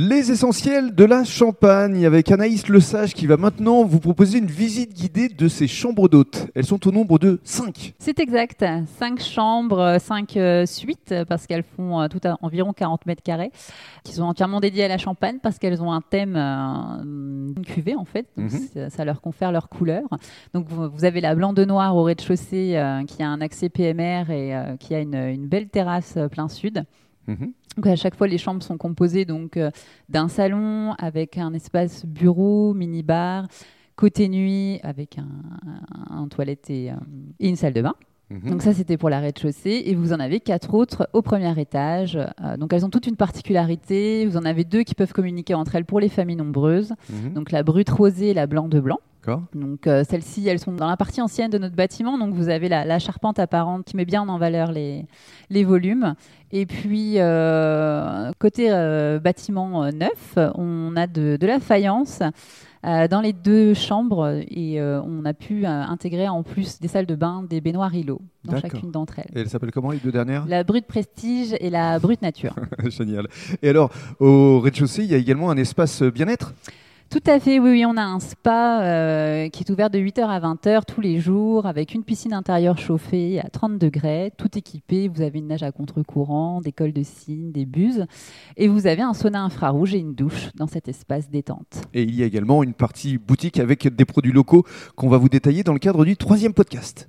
Les essentiels de la Champagne avec Anaïs Lesage qui va maintenant vous proposer une visite guidée de ces chambres d'hôtes. Elles sont au nombre de 5. C'est exact. 5 chambres, 5 euh, suites parce qu'elles font euh, tout à environ 40 mètres carrés qui sont entièrement dédiées à la Champagne parce qu'elles ont un thème, euh, une cuvée en fait. Donc Mhm. ça, leur confère leur couleur. Donc vous, avez la blanc de noir au rez-de-chaussée qui a un accès PMR et qui a une, une belle terrasse plein sud. Mhm. Donc à chaque fois, les chambres sont composées donc euh, d'un salon avec un espace bureau, mini-bar, côté nuit avec un, un- un toilette et, euh, et une salle de bain. Mhm. Donc ça, c'était pour la rez-de-chaussée. Et vous en avez quatre autres au premier étage. Euh, donc elles ont toute une particularité. Vous en avez deux qui peuvent communiquer entre elles pour les familles nombreuses. Mhm. Donc la brute rosée et la blanc de blanc. D'accord. Donc euh, celles-ci, elles sont dans la partie ancienne de notre bâtiment. Donc vous avez la, la charpente apparente qui met bien en valeur les, les volumes. Et puis euh, côté euh, bâtiment neuf, on a de, de la faïence. dans les deux chambres et on a pu intégrer en plus des salles de bain, des baignoires îlots dans chacune d'entre elles. Et elles s'appellent comment les deux dernières? La brute prestige et la brute nature. Génial. Et alors, au rez-de-chaussée, il y a également un espace bien-être? Tout à fait, oui, oui, on a un spa euh, qui est ouvert de 8h à 20h tous les jours avec une piscine intérieure chauffée à 30 degrés, tout équipé. Vous avez une nage à contre-courant, des cols de cygne, des buses et vous avez un sauna infrarouge et une douche dans cet espace détente. Et il y a également une partie boutique avec des produits locaux qu'on va vous détailler dans le cadre du troisième podcast.